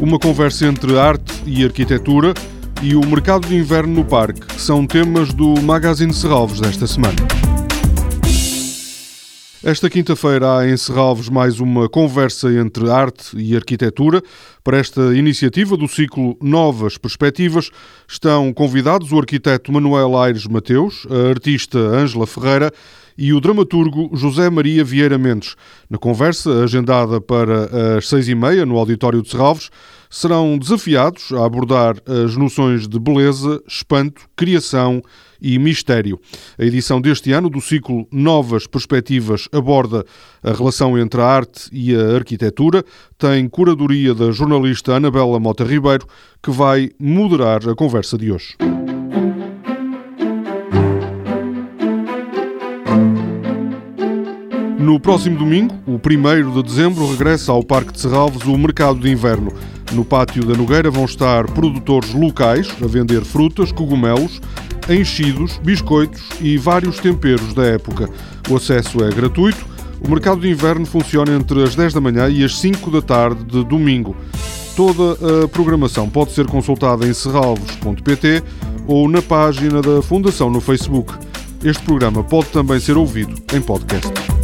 uma conversa entre arte e arquitetura e o mercado de inverno no parque são temas do Magazine Serralves desta semana. Esta quinta-feira há em Serralves mais uma conversa entre arte e arquitetura. Para esta iniciativa do ciclo Novas Perspectivas estão convidados o arquiteto Manuel Aires Mateus, a artista Ângela Ferreira e o dramaturgo José Maria Vieira Mendes. Na conversa, agendada para as seis e meia no auditório de Serralves, serão desafiados a abordar as noções de beleza, espanto, criação e mistério. A edição deste ano do ciclo Novas Perspectivas aborda a relação entre a arte e a arquitetura. Tem curadoria da jornalista Anabela Mota Ribeiro, que vai moderar a conversa de hoje. No próximo domingo, o 1 de dezembro, regressa ao Parque de Serralves o Mercado de Inverno. No pátio da Nogueira vão estar produtores locais a vender frutas, cogumelos, enchidos, biscoitos e vários temperos da época. O acesso é gratuito. O mercado de inverno funciona entre as 10 da manhã e as 5 da tarde de domingo. Toda a programação pode ser consultada em serralvos.pt ou na página da Fundação no Facebook. Este programa pode também ser ouvido em podcast.